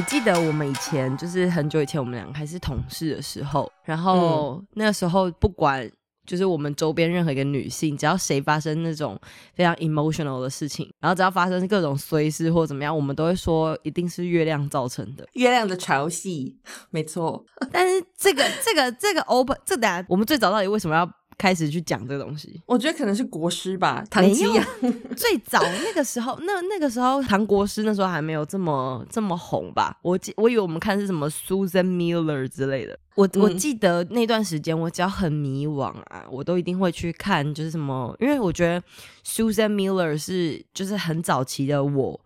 你记得我们以前就是很久以前，我们两个还是同事的时候，然后那时候不管就是我们周边任何一个女性，只要谁发生那种非常 emotional 的事情，然后只要发生各种衰事或怎么样，我们都会说一定是月亮造成的，月亮的潮汐，没错。但是这个这个这个 open 这等下我们最早到底为什么要？开始去讲这个东西，我觉得可能是国师吧，唐吉阳。最早那个时候，那那个时候唐国师那时候还没有这么这么红吧？我记我以为我们看是什么 Susan Miller 之类的。我我记得那段时间，我只要很迷惘啊，我都一定会去看，就是什么，因为我觉得 Susan Miller 是就是很早期的我。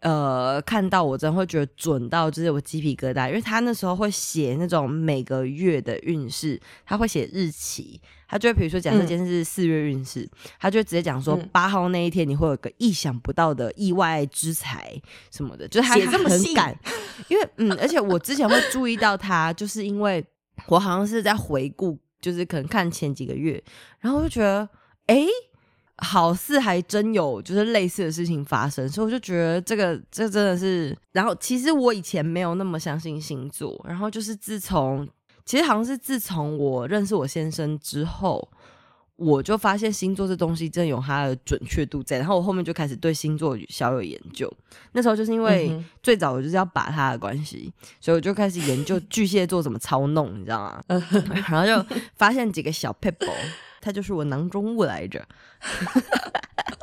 呃，看到我真的会觉得准到，就是我鸡皮疙瘩，因为他那时候会写那种每个月的运势，他会写日期，他就会比如说假设今天是四月运势，他就直接讲说八号那一天你会有个意想不到的意外之财什么的，就是他这么很赶，因为嗯，而且我之前会注意到他，就是因为我好像是在回顾，就是可能看前几个月，然后我就觉得哎。好似还真有就是类似的事情发生，所以我就觉得这个这真的是。然后其实我以前没有那么相信星座，然后就是自从其实好像是自从我认识我先生之后，我就发现星座这东西真的有它的准确度在。然后我后面就开始对星座小有研究。那时候就是因为最早我就是要把它的关系，所以我就开始研究巨蟹座怎么操弄，你知道吗？然后就发现几个小 people。他就是我囊中物来着。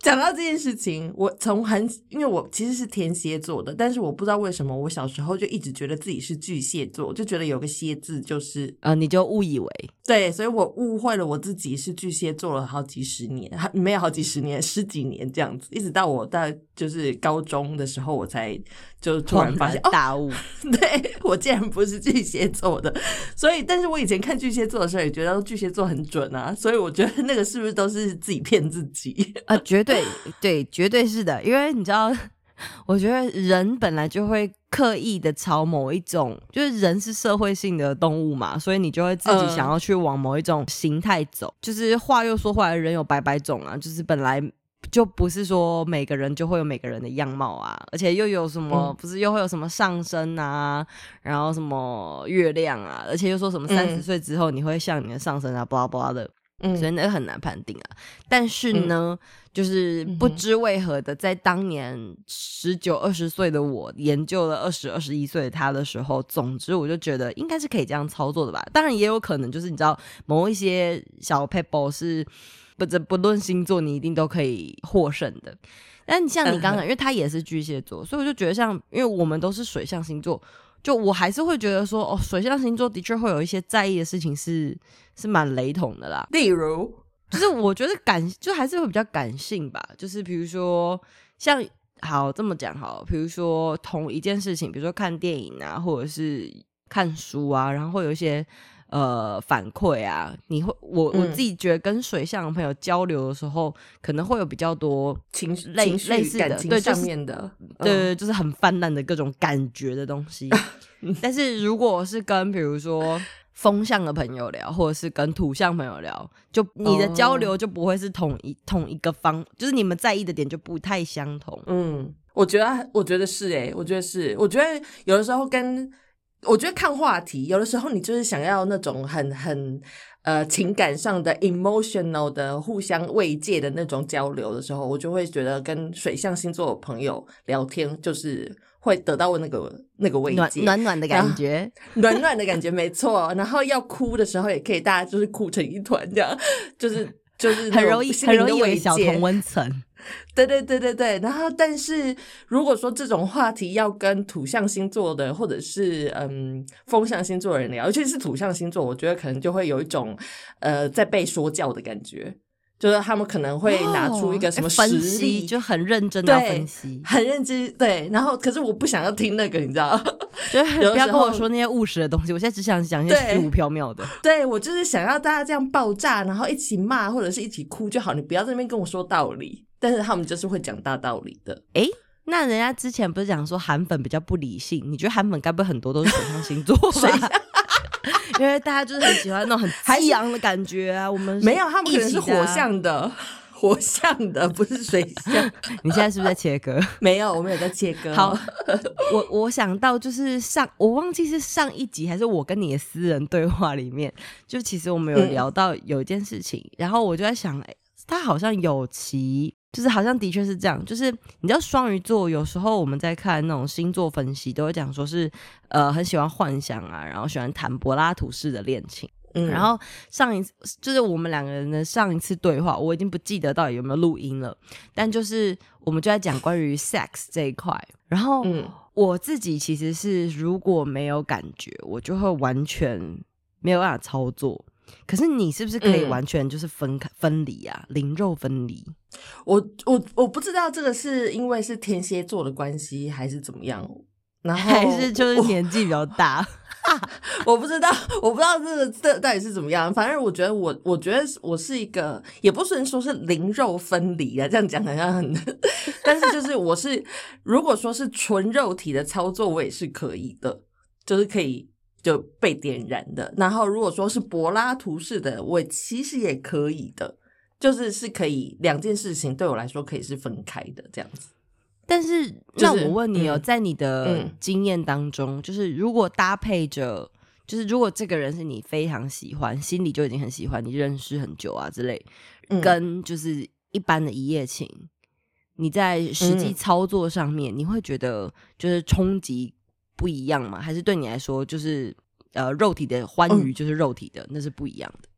讲到这件事情，我从很因为我其实是天蝎座的，但是我不知道为什么我小时候就一直觉得自己是巨蟹座，就觉得有个蝎字就是呃，你就误以为。对，所以我误会了我自己是巨蟹座了好几十年，还没有好几十年，十几年这样子，一直到我在就是高中的时候，我才就突然发现大悟，对我竟然不是巨蟹座的，所以但是我以前看巨蟹座的时候也觉得巨蟹座很准啊，所以我觉得那个是不是都是自己骗自己 啊？绝对对，绝对是的，因为你知道，我觉得人本来就会刻意的朝某一种，就是人是社会性的动物嘛，所以你就会自己想要去往某一种形态走。就是话又说回来，人有百百种啊，就是本来就不是说每个人就会有每个人的样貌啊，而且又有什么，不是又会有什么上升啊，然后什么月亮啊，而且又说什么三十岁之后你会像你的上升啊，巴拉巴拉的。嗯，所以那个很难判定啊。但是呢，就是不知为何的，在当年十九二十岁的我研究了二十二十一岁的他的时候，总之我就觉得应该是可以这样操作的吧。当然也有可能就是你知道某一些小 people 是不这不论星座你一定都可以获胜的。但像你刚刚，因为他也是巨蟹座，所以我就觉得像因为我们都是水象星座。就我还是会觉得说，哦，水象星座的确会有一些在意的事情是是蛮雷同的啦。例如，就是我觉得感就还是会比较感性吧。就是比如说，像好这么讲好，比如说同一件事情，比如说看电影啊，或者是看书啊，然后会有一些。呃，反馈啊，你会我我自己觉得跟水象的朋友交流的时候，可能会有比较多情类类似的对上面的，对，就是很泛滥的各种感觉的东西。但是如果是跟比如说风象的朋友聊，或者是跟土象朋友聊，就你的交流就不会是同一同一个方，就是你们在意的点就不太相同。嗯，我觉得我觉得是诶，我觉得是，我觉得有的时候跟。我觉得看话题，有的时候你就是想要那种很很呃情感上的 emotional 的互相慰藉的那种交流的时候，我就会觉得跟水象星座的朋友聊天，就是会得到那个那个慰藉，暖暖的感觉，暖暖的感觉，没错。然后要哭的时候，也可以大家就是哭成一团，这样就是就是很容易很容易有小同温层。对对对对对，然后但是如果说这种话题要跟土象星座的或者是嗯风象星座的人聊，尤其是土象星座，我觉得可能就会有一种呃在被说教的感觉，就是他们可能会拿出一个什么实哦分析，力，就很认真的分析，很认真，对。然后，可是我不想要听那个，你知道？就不要跟我说那些务实的东西，我现在只想讲一些对虚无缥缈的。对我就是想要大家这样爆炸，然后一起骂或者是一起哭就好，你不要在那边跟我说道理。但是他们就是会讲大道理的。那人家之前不是讲说韩粉比较不理性？你觉得韩粉该不会很多都是水象星座水吧？因为大家就是很喜欢那种很还是激昂的感觉啊。我们没有，他们可能是火啊。象的，火象的不是水象。你现在是不是在切割？没有，我们有在切割。好，我我想到就是上，我忘记是上一集还是我跟你的私人对话里面，就其实我们有嗯聊到有一件事情，然后我就在想，哎、他好像有其。就是好像的确是这样，就是你知道双鱼座有时候我们在看那种星座分析，都会讲说是呃很喜欢幻想啊，然后喜欢谈柏拉图式的恋情。嗯然后上一次就是我们两个人的上一次对话，我已经不记得到底有没有录音了，但就是我们就在讲关于 sex 这一块。然后嗯我自己其实是如果没有感觉，我就会完全没有办法操作。可是你是不是可以嗯完全就是分开、分离啊，灵肉分离？我我我不知道这个是因为是天蝎座的关系还是怎么样，然后还是就是年纪比较大？我不知道，我不知道这个这到底是怎么样。反正我觉得我，我觉得我是一个，也不能说是灵肉分离啊，这样讲好像很，但是就是我是，如果说是纯肉体的操作，我也是可以的，就是可以就被点燃的。然后如果说是柏拉图式的，我其实也可以的，就是是可以两件事情对我来说可以是分开的这样子。但是，就是那我问你哦，嗯在你的嗯经验当中，就是如果搭配着，就是如果这个人是你非常喜欢，心里就已经很喜欢，你认识很久啊之类，嗯跟就是一般的一夜情，你在实际嗯操作上面，你会觉得就是冲击不一样吗？还是对你来说，就是呃肉体的欢愉就是肉体的，那是不一样的？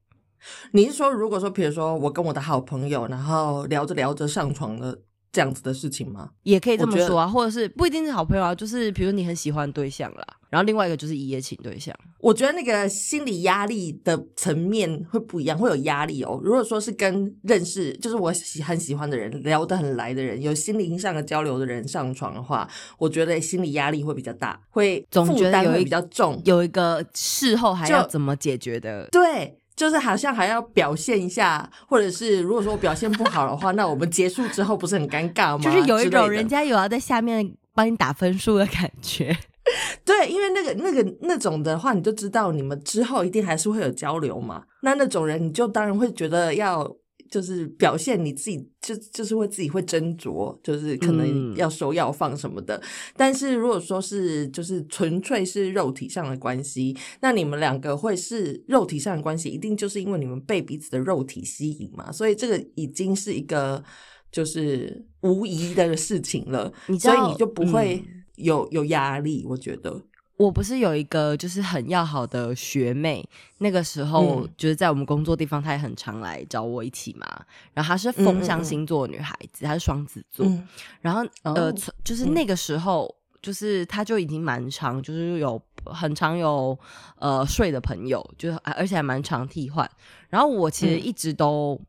你是说，如果说，比如说我跟我的好朋友，然后聊着聊着上床了这样子的事情吗？也可以这么说啊，或者是不一定是好朋友啊，就是比如你很喜欢对象啦，然后另外一个就是一夜情对象。我觉得那个心理压力的层面会不一样，会有压力哦。如果说是跟认识，就是我喜很喜欢的人，聊得很来的人，有心灵上的交流的人上床的话，我觉得心理压力会比较大，会总负觉得有一担会比较重。有一个事后还要怎么解决的，对，就是好像还要表现一下，或者是如果说我表现不好的话，那我们结束之后不是很尴尬吗？就是有一种人家有要在下面帮你打分数的感觉。对，因为那个、那个、那种的话，你就知道你们之后一定还是会有交流嘛。那那种人，你就当然会觉得要就是表现你自己，就就是会自己会斟酌，就是可能嗯要收要放什么的。但是如果说是就是纯粹是肉体上的关系，那你们两个会是肉体上的关系，一定就是因为你们被彼此的肉体吸引嘛。所以这个已经是一个就是无疑的事情了，所以你就不会嗯有、有压力。我觉得。我不是有一个就是很要好的学妹，那个时候嗯就是在我们工作地方，她也很常来找我一起嘛。然后她是风象星座的女孩子，她是双子座。嗯然后呃就是嗯那个时候，就是她就已经蛮常，就是有很常有呃睡的朋友，就是啊而且还蛮常替换。然后我其实嗯一直都。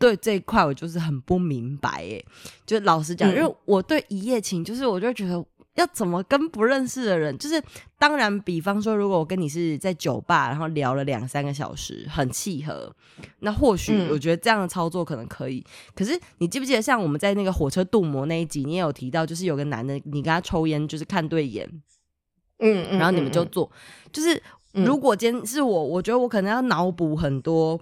对这一块我就是很不明白耶，就老实讲，嗯因为我对一夜情，就是我就觉得要怎么跟不认识的人，就是当然，比方说，如果我跟你是在酒吧，然后聊了两三个小时，很契合，那或许嗯。我觉得这样的操作可能可以。可是你记不记得，像我们在那个火车镀膜那一集，你也有提到，就是有个男的，你跟他抽烟，就是看对眼，嗯嗯，然后你们就嗯做，就是嗯如果今天是我，我觉得我可能要脑补很多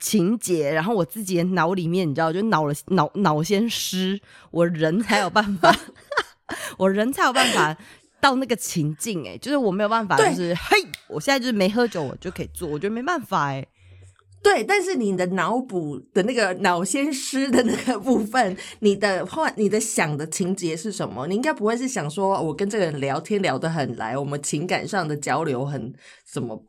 情节，然后我自己的脑里面，你知道，就脑了脑脑先湿，我人才有办法，我人才有办法到那个情境、哎，就是我没有办法，就是嘿，我现在就是没喝酒，我就可以做，我觉得没办法、哎，对，但是你的脑补的那个脑先师的那个部分，你的幻、你的想的情节是什么？你应该不会是想说，我跟这个人聊天聊得很来，我们情感上的交流很什么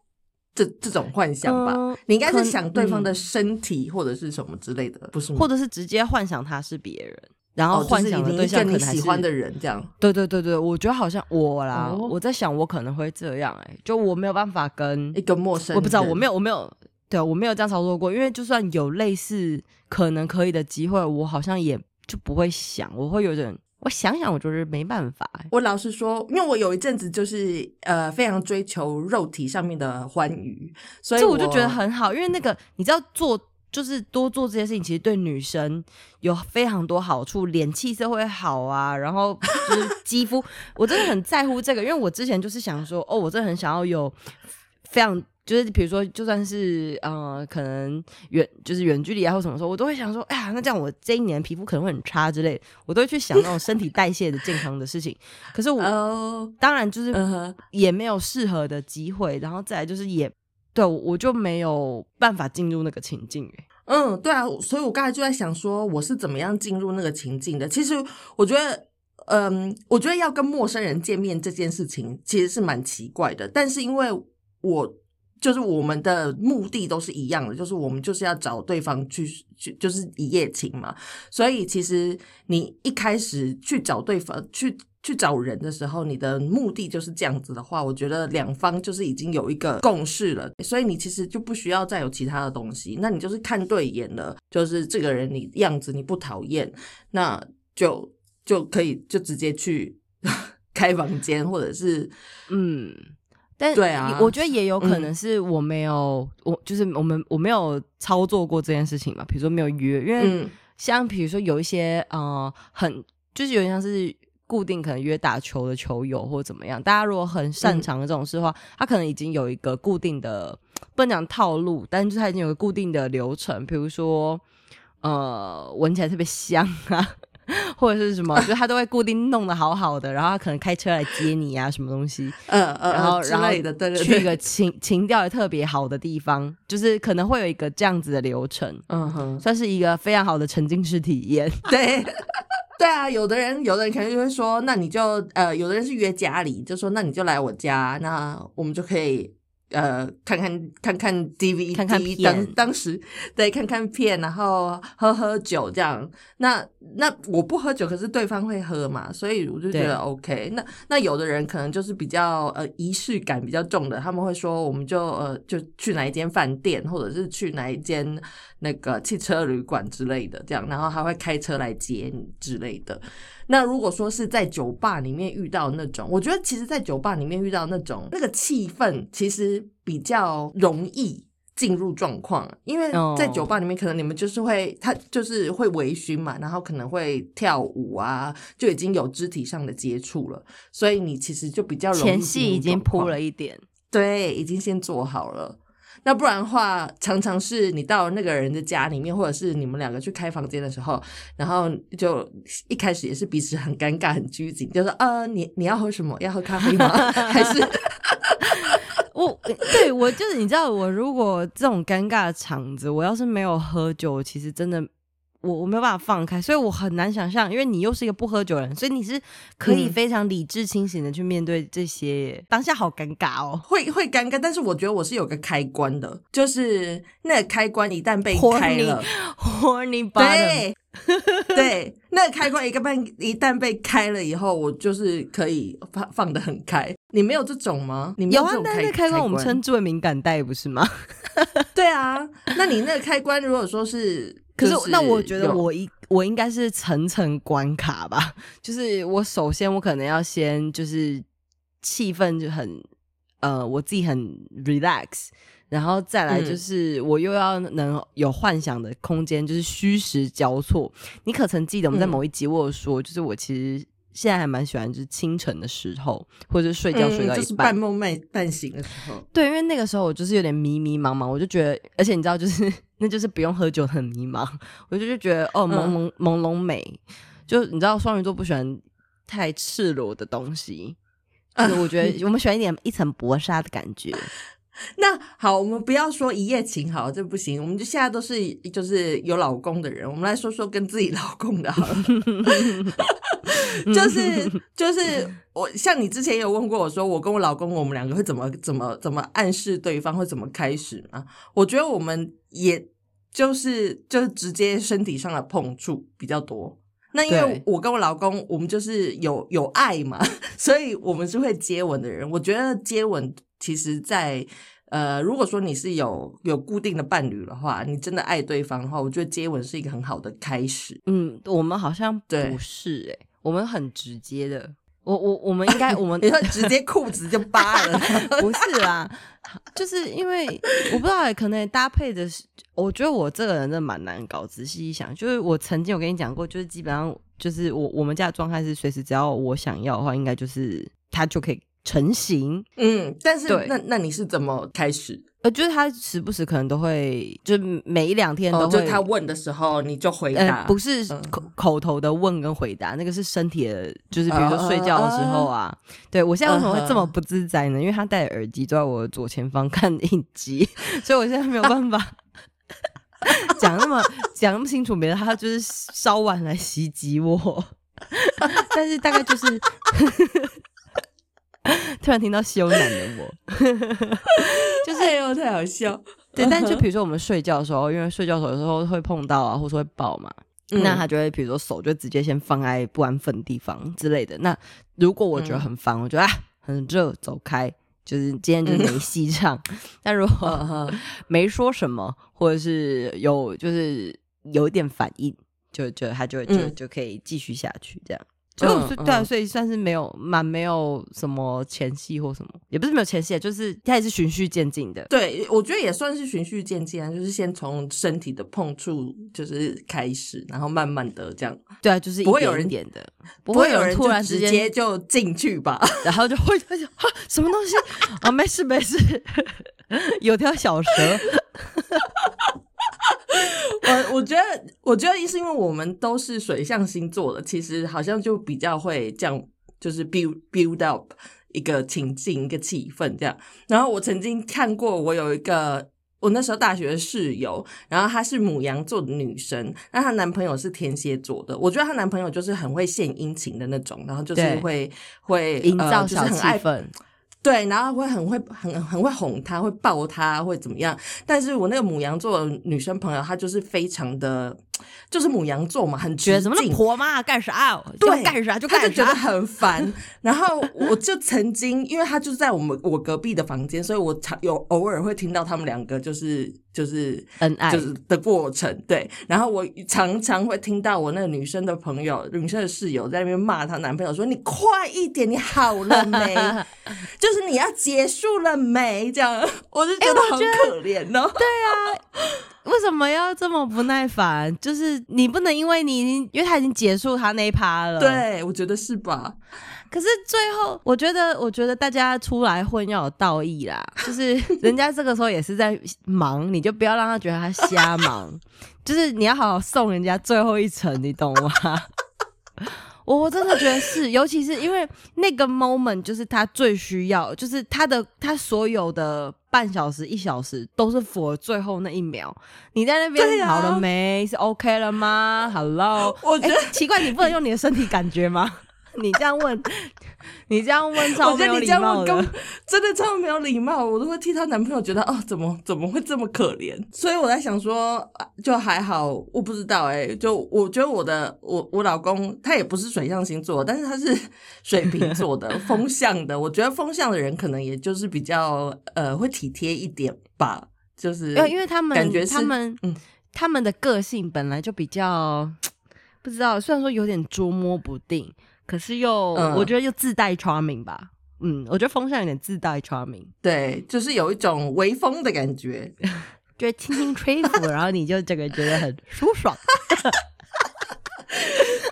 这这种幻想吧？嗯你应该是想对方的嗯身体或者是什么之类的，不是吗？或者是直接幻想他是别人。然后幻想的对象可能还跟你喜欢的人这样。对对对对，我觉得好像我啦，哦我在想我可能会这样、哎，就我没有办法跟一个陌生人，我不知道，我没有，我没有，对我没有这样操作过，因为就算有类似可能可以的机会，我好像也就不会想，我会有点，我想想，我就是没办法。我老实说，因为我有一阵子就是呃非常追求肉体上面的欢愉，所以我就觉得很好，因为那个你知道做就是多做这些事情，其实对女生有非常多好处，脸气色会好啊，然后就是肌肤，我真的很在乎这个，因为我之前就是想说，哦，我真的很想要有非常。就是比如说，就算是呃，可能远就是远距离啊，或什么时候，我都会想说，哎呀，那这样我这一年皮肤可能会很差之类，我都会去想那种身体代谢的健康的事情。可是我当然就是也没有适合的机会，然后再来就是也对我就没有办法进入那个情境。嗯，对啊，所以我刚才就在想说，我是怎么样进入那个情境的？其实我觉得，嗯，我觉得要跟陌生人见面这件事情其实是蛮奇怪的，但是因为我。就是我们的目的都是一样的，就是我们就是要找对方去去，就是一夜情嘛。所以其实你一开始去找对方去去找人的时候，你的目的就是这样子的话，我觉得两方就是已经有一个共识了。所以你其实就不需要再有其他的东西，那你就是看对眼了，就是这个人你样子你不讨厌，那就就可以就直接去 开房间，或者是嗯。但对啊，我觉得也有可能是我没有，我就是我们我没有操作过这件事情嘛。比如说没有约，因为像比如说有一些呃很就是有点像是固定可能约打球的球友或怎么样，大家如果很擅长的这种事的话，他可能已经有一个固定的不能讲套路，但是他已经有个固定的流程，比如说呃闻起来特别香啊。或者是什么，就他都会固定弄得好好的，然后他可能开车来接你啊，什么东西，嗯嗯，然后然后去一个情情调也特别好的地方，就是可能会有一个这样子的流程，嗯哼，算是一个非常好的沉浸式体验。对，对啊，有的人有的人可能就会说，那你就呃，有的人是约家里，就说那你就来我家，那我们就可以。呃，看看看看 DVD，看看当当时对看看片，然后喝喝酒这样。那那我不喝酒，可是对方会喝嘛，所以我就觉得 OK。那那有的人可能就是比较呃仪式感比较重的，他们会说我们就呃就去哪一间饭店，或者是去哪一间那个汽车旅馆之类的这样，然后还会开车来接你之类的。那如果说是在酒吧里面遇到那种，我觉得其实，在酒吧里面遇到那种那个气氛，其实比较容易进入状况，因为在酒吧里面，可能你们就是会，他就是会微醺嘛，然后可能会跳舞啊，就已经有肢体上的接触了，所以你其实就比较容易前戏已经铺了一点，对，已经先做好了。那不然的话，常常是你到那个人的家里面，或者是你们两个去开房间的时候，然后就一开始也是彼此很尴尬、很拘谨，就说：“呃，你你要喝什么？要喝咖啡吗？还 是我？对我就是你知道，我如果这种尴尬的场子，我要是没有喝酒，其实真的。”我我没有办法放开，所以我很难想象，因为你又是一个不喝酒的人，所以你是可以非常理智清醒的去面对这些当下，好尴尬哦，会会尴尬，但是我觉得我是有个开关的，就是那个开关一旦被开了，horny，对对，那个开关一个半一旦被开了以后，我就是可以放放的很开。你没有这种吗？你有啊，但那开关我们称之为敏感带，不是吗？对啊，那你那个开关如果说是。可是，那我觉得我一我应该是层层关卡吧。就是我首先我可能要先就是气氛就很呃我自己很 relax，然后再来就是我又要能有幻想的空间，就是虚实交错。你可曾记得我们在某一集我有说，就是我其实现在还蛮喜欢就是清晨的时候，或者是睡觉睡到一半半梦半半醒的时候。对，因为那个时候我就是有点迷迷茫茫，我就觉得，而且你知道就是。那就是不用喝酒很迷茫，我就就觉得哦朦胧朦胧美，就你知道双鱼座不喜欢太赤裸的东西，我觉得我们喜欢一点一层薄纱的感觉。那好，我们不要说一夜情，好，这不行。我们就现在都是就是有老公的人，我们来说说跟自己老公的，好了。就是就是我像你之前有问过我说，我跟我老公我们两个会怎么怎么怎么暗示对方会怎么开始吗？我觉得我们也就是就是直接身体上的碰触比较多。那因为我跟我老公，我们就是有有爱嘛，所以我们是会接吻的人。我觉得接吻。其实，在呃，如果说你是有有固定的伴侣的话，你真的爱对方的话，我觉得接吻是一个很好的开始。嗯，我们好像对不是哎、我们很直接的。我我我们应该我们 你说直接裤子就扒了，不是啦，就是因为我不知道欸，可能搭配的是，我觉得我这个人真的蛮难搞。仔细一想，就是我曾经有跟你讲过，就是基本上就是我我们家的状态是随时只要我想要的话，应该就是他就可以成型。嗯，但是对那那你是怎么开始？呃，就是他时不时可能都会，就是每一两天都哦，会。就他问的时候你就回答，呃，不是嗯口、口头的问跟回答，那个是身体的，就是比如哦说睡觉的时候啊。对我现在为什么会这么不自在呢？因为他戴耳机坐在我的左前方看影集，所以我现在没有办法 讲那么讲那么清楚，别人他就是稍晚来袭击我。但是大概就是 突然听到羞男的我，就是哎呦太好笑。对，但就比如说我们睡觉的时候，因为睡觉的时候有时候会碰到啊，或者说会抱嘛，嗯那他就会比如说手就直接先放在不安分的地方之类的。那如果我觉得很烦，我觉得啊很热，走开，就是今天就是没戏唱。但如果没说什么，或者是有就是有一点反应，就就他就就嗯就可以继续下去这样。所以我是对啊，嗯所以算是没有蛮没有什么前戏或什么，也不是没有前戏，啊，就是他也是循序渐进的。对，我觉得也算是循序渐进啊，就是先从身体的碰触就是开始，然后慢慢的这样，对啊，就是不会有人点的，不不会有人突然直接就进去吧？然后就会会啊什么东西啊？没事没事，有条小蛇。我我觉得，我觉得是因为我们都是水象星座的，其实好像就比较会这样，就是 build build up 一个情境、一个气氛这样。然后我曾经看过，我有一个我那时候大学的室友，然后她是母羊座的女生，那她男朋友是天蝎座的。我觉得她男朋友就是很会献殷勤的那种，然后就是会会营呃造小气就是很爱氛，对，然后会很会很很会哄他，会抱他，会怎么样？但是我那个母羊座的女生朋友，她就是非常的，就是母羊座嘛，很觉得什么那婆妈干啥？对干啥就干她就觉得。很烦。然后我就曾经，因为她就在我们我隔壁的房间，所以我常有偶尔会听到他们两个就是就是恩爱就是的过程。对，然后我常常会听到我那个女生的朋友、女生的室友在那边骂她男朋友说：“你快一点，你好了没？就 是你要结束了没？”这样 我就觉得好可怜哦。对啊 为什么要这么不耐烦？就是你不能因为你已经，因为他已经结束他那一趴了。。对，我觉得是吧？可是最后，我觉得，我觉得大家出来混要有道义啦，就是人家这个时候也是在忙，你就不要让他觉得他瞎忙，就是你要好好送人家最后一程，你懂吗？我我真的觉得是，尤其是因为那个 moment 就是他最需要，就是他的他所有的半小时一小时都是 for 最后那一秒。你在那边好了没？是 OK 了吗？Hello，我觉得诶奇怪，你不能用你的身体感觉吗？你这样问，你这样问超我觉得你没有礼貌这样问根的。真的超没有礼貌，我都会替她男朋友觉得哦，怎么怎么会这么可怜？所以我在想说，啊就还好，我不知道哎、就我觉得我的我我老公他也不是水象星座，但是他是水瓶座的风象的，我觉得风象的人可能也就是比较呃会体贴一点吧，就是因为他们感觉他们、嗯他们的个性本来就比较 不知道，虽然说有点捉摸不定，可是又、嗯我觉得又自带 charming 吧。嗯，我觉得风扇有点自带 charming，对，就是有一种微风的感觉。就是轻轻吹拂，然后你就整个觉得很舒爽。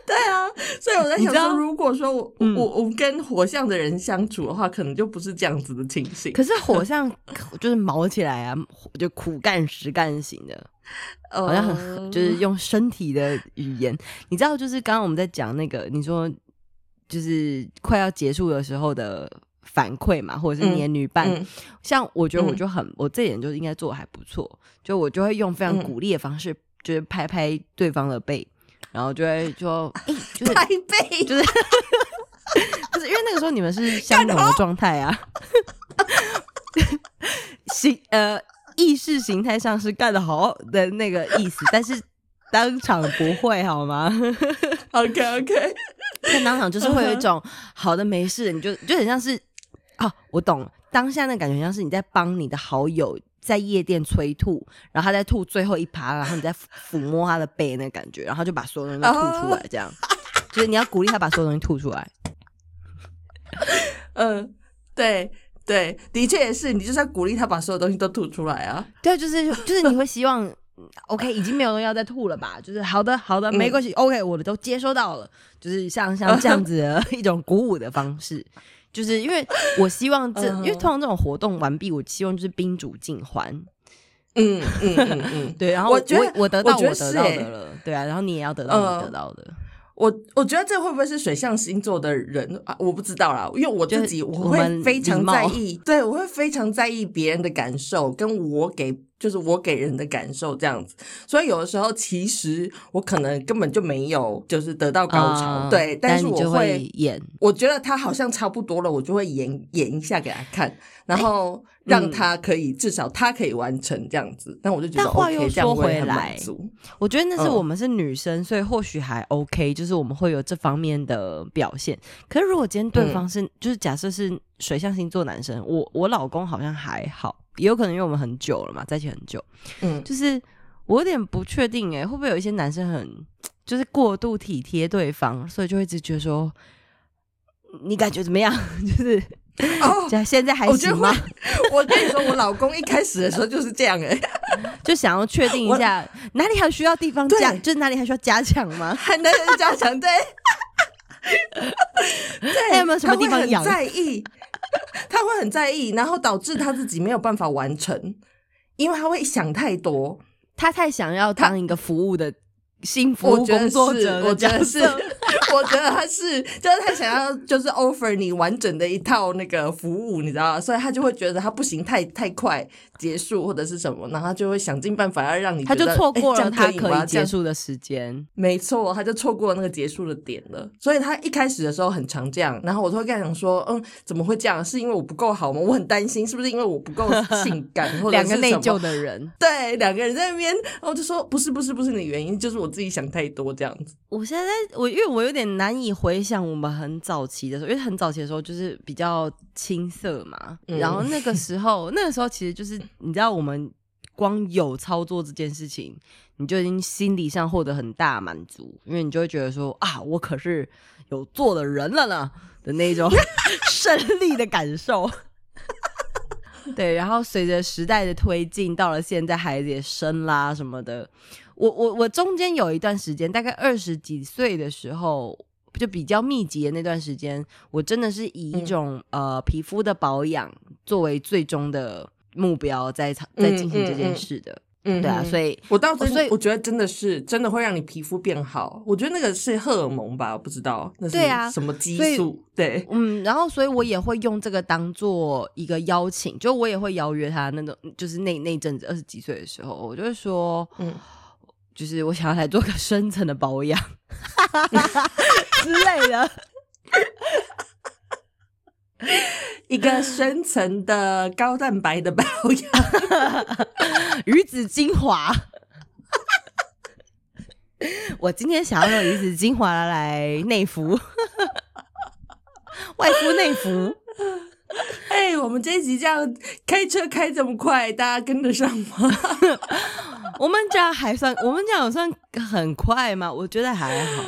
对啊，所以我在想说，如果说我、嗯我我跟火象的人相处的话，可能就不是这样子的情形。可是火象 就是毛起来啊，就苦干实干型的，好像很呃就是用身体的语言。你知道，就是刚刚我们在讲那个，你说就是快要结束的时候的反馈嘛，或者是你的女伴，嗯。像我觉得我嗯。就很，我这点就应该做的还不错，就我就会用非常嗯鼓励的方式，就是拍拍对方的背，然后就会说，哎、就是拍背，就是 就是因为那个时候你们是相同的状态啊，形呃意识形态上是干得好的那个意思，但是当场不会好吗？OK OK，但当场就是会有一种好的没事，你就就很像是啊，我懂了，当下那感觉像是你在帮你的好友在夜店催吐，然后他在吐最后一趴，然后你在抚抚摸他的背那感觉，然后就把所有东西都吐出来，这样 就是你要鼓励他把所有东西吐出来。嗯，对对，的确也是，你就是要鼓励他把所有东西都吐出来啊。对，就是就是你会希望，OK，已经没有东西要再吐了吧？就是好的好的，没关系，OK，我的都接收到了，就是像像这样子的 一种鼓舞的方式。就是因为我希望这，因为通常这种活动完毕，我希望就是宾主尽欢。嗯嗯嗯嗯，对。然后我觉得我得到我得到的了，对啊。然后你也要得到你得到的。我我觉得这会不会是水象星座的人啊？我不知道啦，因为我自己我会非常在意，对我会非常在意别人的感受，跟我给就是我给人的感受这样子。所以有的时候其实我可能根本就没有就是得到高潮，啊对，是我但你就会演。我觉得他好像差不多了，我就会演演一下给他看，然后让他可以、至少他可以完成这样子，但我就觉得但话 OK，又这样说我很回来满足。我觉得那是嗯我们是女生，所以或许还 OK，就是我们会有这方面的表现。可是如果今天对方是，就是假设是水象星座男生，我我老公好像还好，也有可能因为我们很久了嘛，在一起很久，嗯，就是我有点不确定哎、会不会有一些男生很就是过度体贴对方，所以就会一直觉得说。你感觉怎么样？就是，哦，现现在还行吗？我跟你说，我老公一开始的时候就是这样哎、就想要确定一下哪里还需要地方加，就是哪里还需要加强吗？还能加强对，对，还有没有什么地方痒在意，他会很在意，然后导致他自己没有办法完成，因为他会想太多。他太想要当一个服务的新服务我觉得工作是者的我觉得是，我觉得他是，就是他想要就是 offer 你完整的一套那个服务，你知道吗？所以他就会觉得他不行，太太快结束或者是什么，然后他就会想尽办法要让你他就错过了他可以结束的时间。没错，他就错过了那个结束的点了。所以他一开始的时候很常这样，然后我都会跟他讲说，嗯，怎么会这样？是因为我不够好吗？我很担心，是不是因为我不够性 感，或者两个内是什么疚的人，对，两个人在那边，然后我就说不是不是不是你的原因，就是我自己想太多这样子。我现在在我因为我有点难以回想我们很早期的时候，因为很早期的时候就是比较青涩嘛，嗯然后那个时候 那个时候其实就是你知道我们光有操作这件事情，你就已经心理上获得很大满足，因为你就会觉得说啊，我可是有做的人了呢的那种 胜利的感受。对，然后随着时代的推进，到了现在孩子也生啦什么的，我我我中间有一段时间，大概二十几岁的时候，就比较密集的那段时间，我真的是以一种、呃皮肤的保养作为最终的目标在操在进行这件事的。嗯对啊，所以以我倒真所以我觉得真的是真的会让你皮肤变好。我觉得那个是荷尔蒙吧，我不知道那是什么激素。对，嗯，然后所以我也会用这个当做一个邀请，就我也会邀约他那种，就是那那阵子二十几岁的时候，我就会说，嗯就是我想要来做个深层的保养之类的。一个深层的高蛋白的保养。鱼子精华。我今天想要用鱼子精华来内服，外敷内服。哎、我们这一集这样开车开这么快，大家跟得上吗？我们这样还算，我们这样有算很快吗？我觉得还好，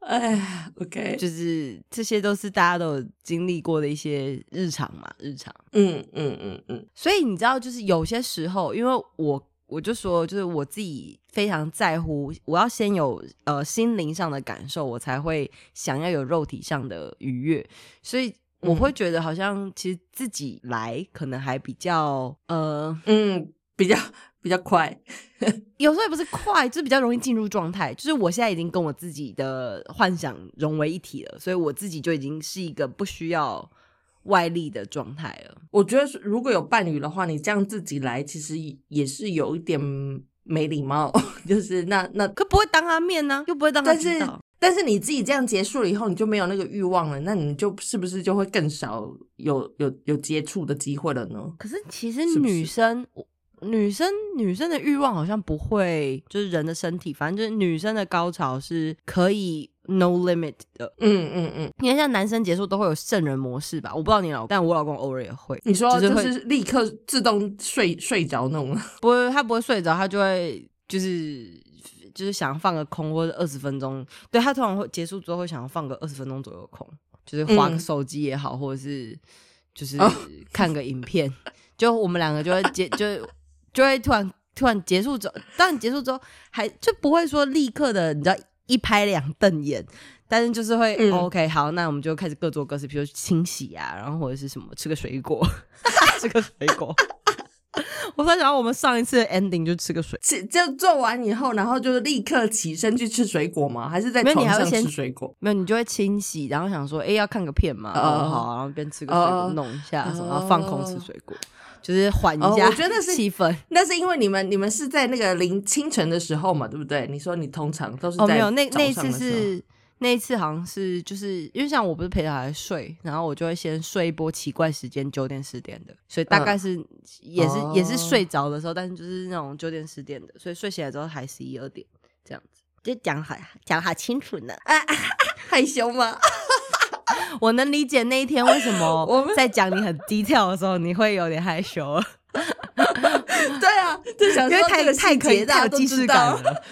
哎，OK，就是这些都是大家都有经历过的一些日常嘛，日常。嗯嗯嗯嗯，所以你知道，就是有些时候，因为我我就说，就是我自己非常在乎，我要先有呃心灵上的感受，我才会想要有肉体上的愉悦，所以我会觉得好像其实自己来可能还比较呃，嗯，比较比较快。有时候也不是快，就是比较容易进入状态。就是我现在已经跟我自己的幻想融为一体了，所以我自己就已经是一个不需要外力的状态了。我觉得如果有伴侣的话，你这样自己来，其实也是有一点没礼貌。就是那那，可不会当他面呢、又不会当他但是知道。但是你自己这样结束了以后，你就没有那个欲望了，那你就是不是就会更少有有有接触的机会了呢？可是其实女生，女生女生的欲望好像不会，就是人的身体，反正就是女生的高潮是可以 no limit 的。嗯嗯嗯，你看像男生结束都会有圣人模式吧，我不知道你老，但我老公偶尔也会。你说就是会就是立刻自动睡睡着那种，不会，他不会睡着，他就会就是就是想要放个空或者二十分钟，对他通常会结束之后会想要放个二十分钟左右的空，就是划个嗯手机也好，或者是就是哦 看个影片，就我们两个就会结就就会突然突然结束之后，当然结束之后还就不会说立刻的，你知道一拍两瞪眼。但是就是会、嗯哦 OK 好，那我们就开始各做各事，比如说清洗啊，然后或者是什么吃个水果，吃个水果。我突然想到，我们上一次的 ending 就吃个水，吃就做完以后，然后就是立刻起身去吃水果吗？还是在床上吃水果？没有你就会清洗，然后想说，哎、要看个片嘛，好，然后边吃个水果哦弄一下什么，哦然后放空吃水果，就是缓一哦下我觉得是气氛。那是因为你们你们是在那个凌清晨的时候嘛，对不对？你说你通常都是哦，在没有，那那一次是那一次好像是就是因为像我不是陪小孩睡，然后我就会先睡一波奇怪时间九点十点的，所以大概是、也是、也是哦睡着的时候，但是就是那种九点十点的，所以睡起来之后还十一二点这样子，就讲好讲好清楚呢。害羞吗？我能理解那一天为什 我么们在讲你很低调的时候，你会有点害羞，对啊，就想因为太说太太有既视知道感了。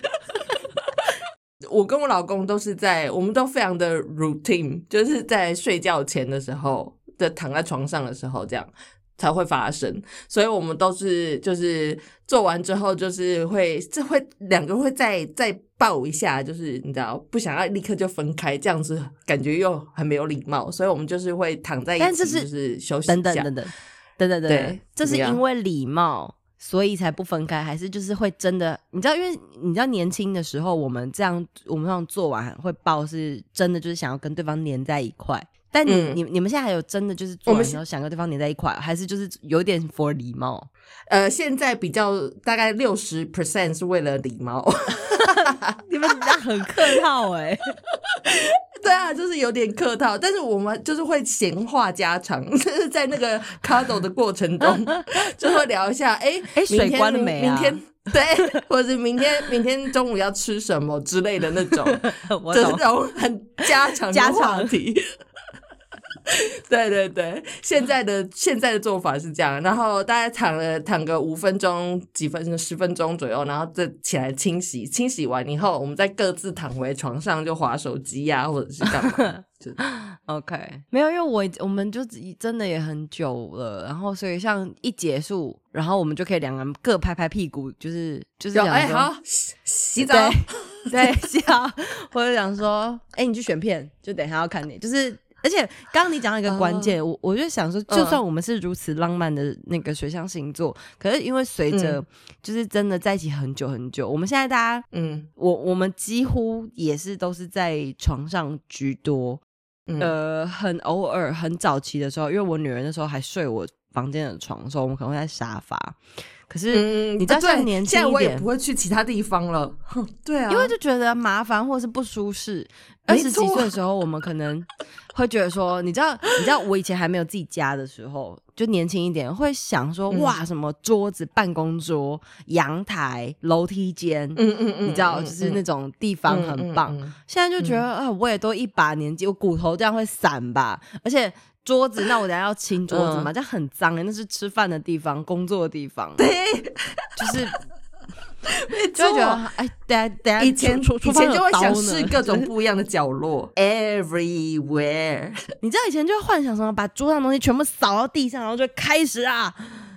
我跟我老公都是在，我们都非常的 routine，就是在睡觉前的时候，的躺在床上的时候，这样才会发生。所以我们都是就是做完之后，就是会这会两个会再再抱一下，就是你知道不想要立刻就分开，这样子感觉又很没有礼貌，所以我们就是会躺在一起，但是就是休息一下。等等等等等等等对等，这是因为礼貌，所以才不分开，还是就是会真的？你知道，因为你知道年轻的时候，我们这样我们这样做完会抱，是真的就是想要跟对方黏在一块。但你、嗯你你们现在还有真的就是做完之后想跟对方黏在一块，还是就是有点 for 礼貌？呃，现在比较大概六十 percent 是为了礼貌。你们那很客套哎、对啊，就是有点客套，但是我们就是会闲话家常，就是在那个 cuddle 的过程中，就会聊一下，哎、哎水关了没啊明天对，或者是明天 明天中午要吃什么之类的那种，就是那。种很家常的家常话题。对对对，现在的 现在的做法是这样，然后大家躺了躺个五分钟、几分钟、十分钟左右，然后再起来清洗，清洗完以后，我们再各自躺回床上就划手机呀、或者是干嘛，就 OK，没有，因为我我们就真的也很久了，然后所以像一结束，然后我们就可以两个人各拍拍屁股，就是就是就想说哎好洗洗澡，对洗澡，或者想说，哎、你去选片，就等一下要看你，就是。而且刚刚你讲到一个关键，我我就想说，就算我们是如此浪漫的那个水象星座，可是因为随着嗯。就是真的在一起很久很久，我们现在大家，嗯。我我们几乎也是都是在床上居多，嗯。呃，很偶尔很早期的时候，因为我女儿那时候还睡我房间的床的时候，我们可能会在沙发。可是嗯你知道，啊对像年轻我也不，会去其他地方了，哼 对啊，因为就觉得麻烦或是不舒适。二没十几岁的时候，我们可能会觉得说，你知道，你知道，我以前还没有自己家的时候，就年轻一点，会想说，嗯哇，什么桌子、办公桌、阳台、楼梯间，嗯嗯嗯，你知道，嗯就是那种地方很棒。。现在就觉得啊、我也都一把年纪，我骨头这样会散吧？而且桌子，那我等下要清桌子嘛，这样很脏哎、那是吃饭的地方，工作的地方，对，就是没就会觉得错。哎，等下等下以前以前就会想试试各种不一样的角落，everywhere。你知道以前就会幻想什么，把桌上的东西全部扫到地上，然后就开始啊。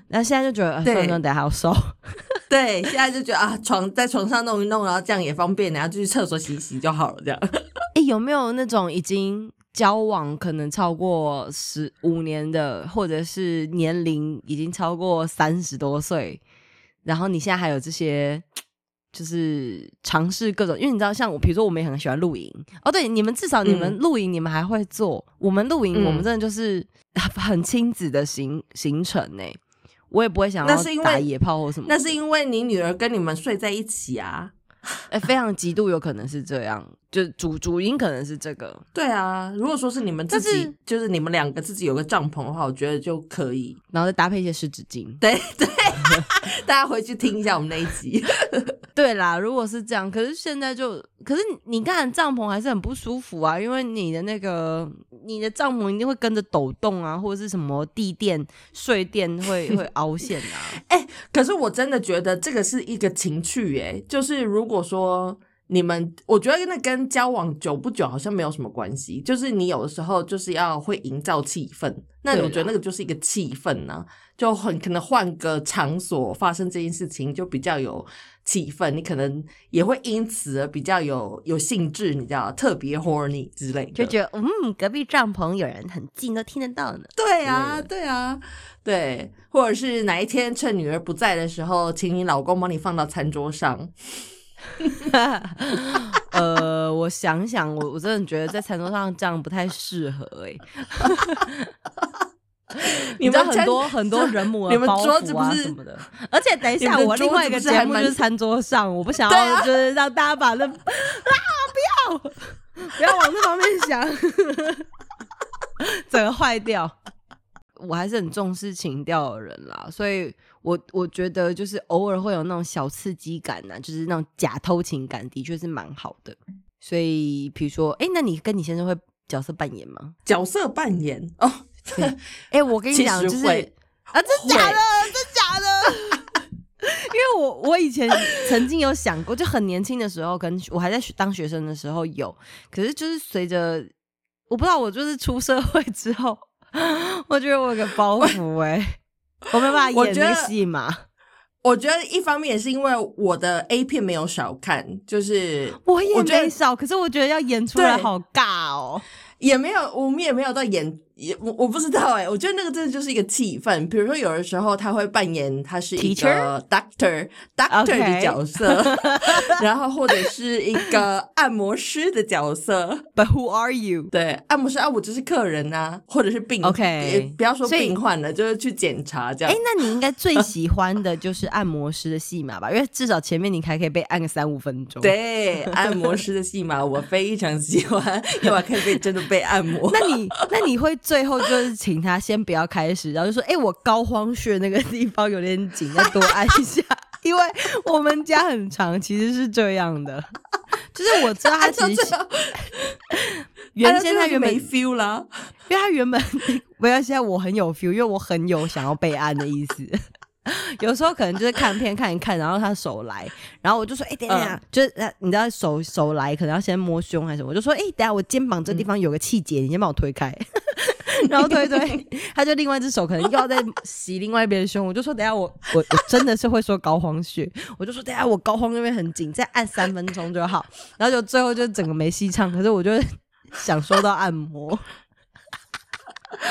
然后现在就觉得，呃对算了算了，等下要收。对，现在就觉得啊，床在床上弄一弄，然后这样也方便，然后就去厕所洗一洗就好了，这样。哎，有没有那种已经交往可能超过十五年的，或者是年龄已经超过三十多岁，然后你现在还有这些，就是尝试各种，因为你知道，像我，比如说我们也很喜欢露营哦，对，你们至少你们嗯露营你们还会做，我们露营嗯我们真的就是很 亲子的行行程呢。我也不会想要打野炮或什么，那是因为你女儿跟你们睡在一起啊。哎、非常极度有可能是这样，就主主因可能是这个，对啊，如果说是你们自己是，就是你们两个自己有个帐篷的话，我觉得就可以。然后再搭配一些湿纸巾，对 对，大家回去听一下我们那一集。对啦，如果是这样，可是现在就，可是你看帐篷还是很不舒服啊，因为你的那个你的帐篷一定会跟着抖动啊，或者是什么地垫、睡垫会 会凹陷啊。哎、可是我真的觉得这个是一个情趣、哎，就是如果说你们，我觉得那跟交往久不久好像没有什么关系，就是你有的时候就是要会营造气氛，那我觉得那个就是一个气氛呢、就很可能换个场所发生这件事情就比较有气氛，你可能也会因此而比较有有兴致，你知道，特别 horny 之类的，就觉得嗯，隔壁帐篷有人很近，都听得到呢。对啊，对啊，对，或者是哪一天趁女儿不在的时候，请你老公帮你放到餐桌上。呃，我想想，我我真的觉得在餐桌上这样不太适合哎、你们很多很多人母你们的包袱啊什么的，而且等一下，我另外一个节目就是餐桌上，我不想要就是让大家把那啊不要不要往那方面想，整个坏掉。我还是很重视情调的人啦，所以我我觉得就是偶尔会有那种小刺激感呐、就是那种假偷情感，的确是蛮好的。所以，比如说，哎、那你跟你先生会角色扮演吗？角色扮演哦，哎、我跟你其讲，就是啊，真假的，真假的。因为我我以前曾经有想过，就很年轻的时候，跟我还在学当学生的时候有，可是就是随着我不知道，我就是出社会之后，我觉得我有个包袱哎、我没办法演那戏嘛，我觉得一方面也是因为我的 A 片没有少看，就是我也没少，可是我觉得要演出来好尬哦。也没有，我们也没有到演，也我我不知道哎、我觉得那个真的就是一个气氛。比如说，有的时候他会扮演他是一个 doctor doctor 的角色 然后或者是一个按摩师的角色。But who are you？对，按摩师啊，我就是客人啊，或者是病 OK 不要说病患了，就是去检查这样哎、样。那你应该最喜欢的就是按摩师的戏码吧？因为至少前面你还可以被按个三五分钟。，对，按摩师的戏码我非常喜欢，因为我可以被真的被按摩。那你那你会最后就是请他先不要开始，然后就说：“哎、我膏肓穴那个地方有点紧，要多按一下。”因为我们家很长，其实是这样的，就是我知道他其实，原先他原本没 feel 啦。因为他原本不要现在我很有 feel，因为我很有想要备案的意思。有时候可能就是看片看一看，然后他手来，然后我就说：“哎、等一下，嗯就是呃你知道手手来，可能要先摸胸还是什么？”我就说：“哎、等下我肩膀这地方有个气节，你先帮我推开。”然后推推，他就另外一只手可能又要再洗另外一边的胸，我就说：“等下我我我真的是会说膏肓穴，我就说等下我膏肓那边很紧，再按三分钟就好。”然后就最后就整个没戏唱，可是我就想说到按摩。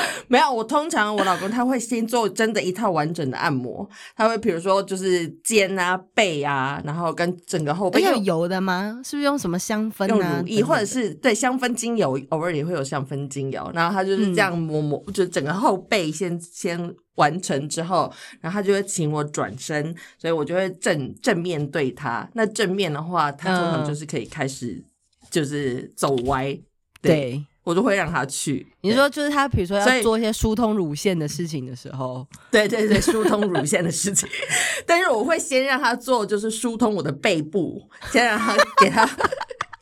没有，我通常我老公他会先做真的一套完整的按摩，他会比如说就是肩啊、背啊，然后跟整个后背要有油的吗？是不是用什么香氛用啊？乳液，或者是对香氛精油，偶尔也会有香氛精油，然后他就是这样摸摸，就整个后背先先完成之后，然后他就会请我转身，所以我就会正正面对他。那正面的话，他通常嗯就是可以开始就是走歪，对。我就会让他去。你说就是他，比如说要做一些疏通乳腺的事情的时候，对对对，疏通乳腺的事情，但是我会先让他做，就是疏通我的背部，先让他给他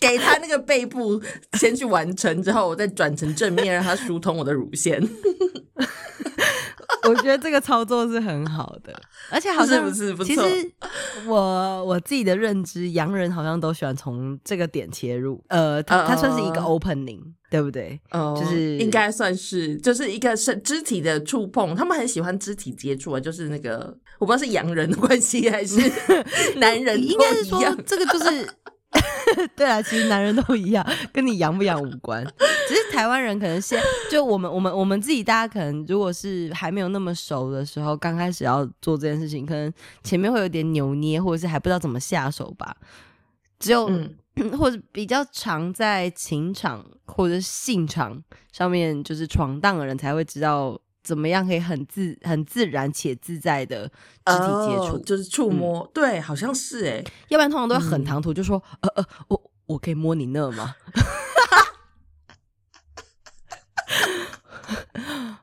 给他那个背部先去完成，之后我再转成正面，让他疏通我的乳腺，我觉得这个操作是很好的，而且好像是不是不错。其实我我自己的认知，洋人好像都喜欢从这个点切入，呃，它它算是一个呃 opening，对不对？哦就是应该算是就是一个是肢体的触碰，他们很喜欢肢体接触啊，就是那个我不知道是洋人的关系还是 男人应该是说这个就是。对啊，其实男人都一样，跟你养不养无关。只是台湾人可能先就我们我们我们自己，大家可能如果是还没有那么熟的时候，刚开始要做这件事情，可能前面会有点扭捏，或者是还不知道怎么下手吧。只有、嗯或者比较常在情场或者是性场上面就是闯荡的人，才会知道怎么样可以很自很自然且自在的肢体接触。哦就是触摸，对，好像是哎、要不然通常都会很嗯唐突，就说呃呃，我我可以摸你那吗？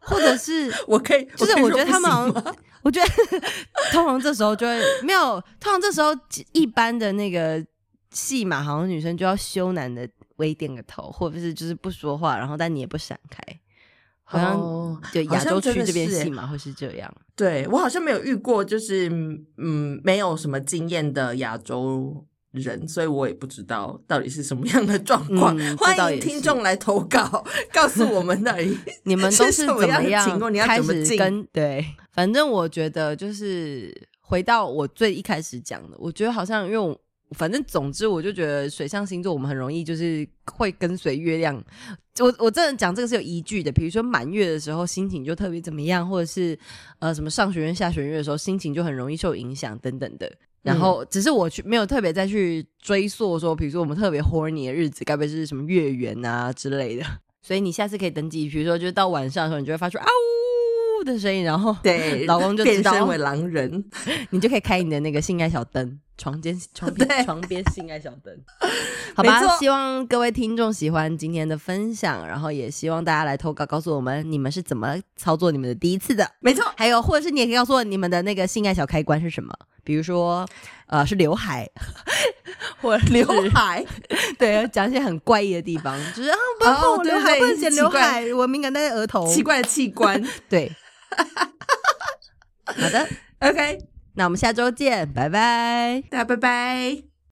或者是 我可以，就是我觉得他们我觉得 通常这时候就会没有，通常这时候一般的那个戏码，好像女生就要羞赧的微点个头，或者是就是不说话，然后但你也不闪开，好像哦就好亚洲区这边戏嘛会是这样。对我好像没有遇过，就是嗯，没有什么经验的亚洲人，所以我也不知道到底是什么样的状况。嗯欢迎听众来投稿，告诉我们到底 你们都是怎么样情况你要开怎么对？反正我觉得就是回到我最一开始讲的，我觉得好像因为我反正总之我就觉得水象星座我们很容易就是会跟随月亮。我我真的讲这个是有依据的，比如说满月的时候心情就特别怎么样，或者是呃什么上学院下学月的时候心情就很容易受影响等等的。然后只是我去没有特别再去追溯说，比如说我们特别 horny 的日子，该不会是什么月圆啊之类的。所以你下次可以登记，比如说就是到晚上的时候，你就会发出啊呜的声音，然后对老公就知道变身为狼人。你就可以开你的那个性爱小灯，床间床边 床边性爱小灯，好吧？希望各位听众喜欢今天的分享，然后也希望大家来投稿，告诉我们你们是怎么操作你们的第一次的，没错，还有或者是你也可以告诉我你们的那个性爱小开关是什么，比如说呃是 刘海，或者是刘海对，讲一些很怪异的地方，就是啊，不要碰哦我刘海，不能剪刘海，我敏感带在额头。奇怪的器官。对，好的，OK，那我们下周见，拜拜。大家拜拜。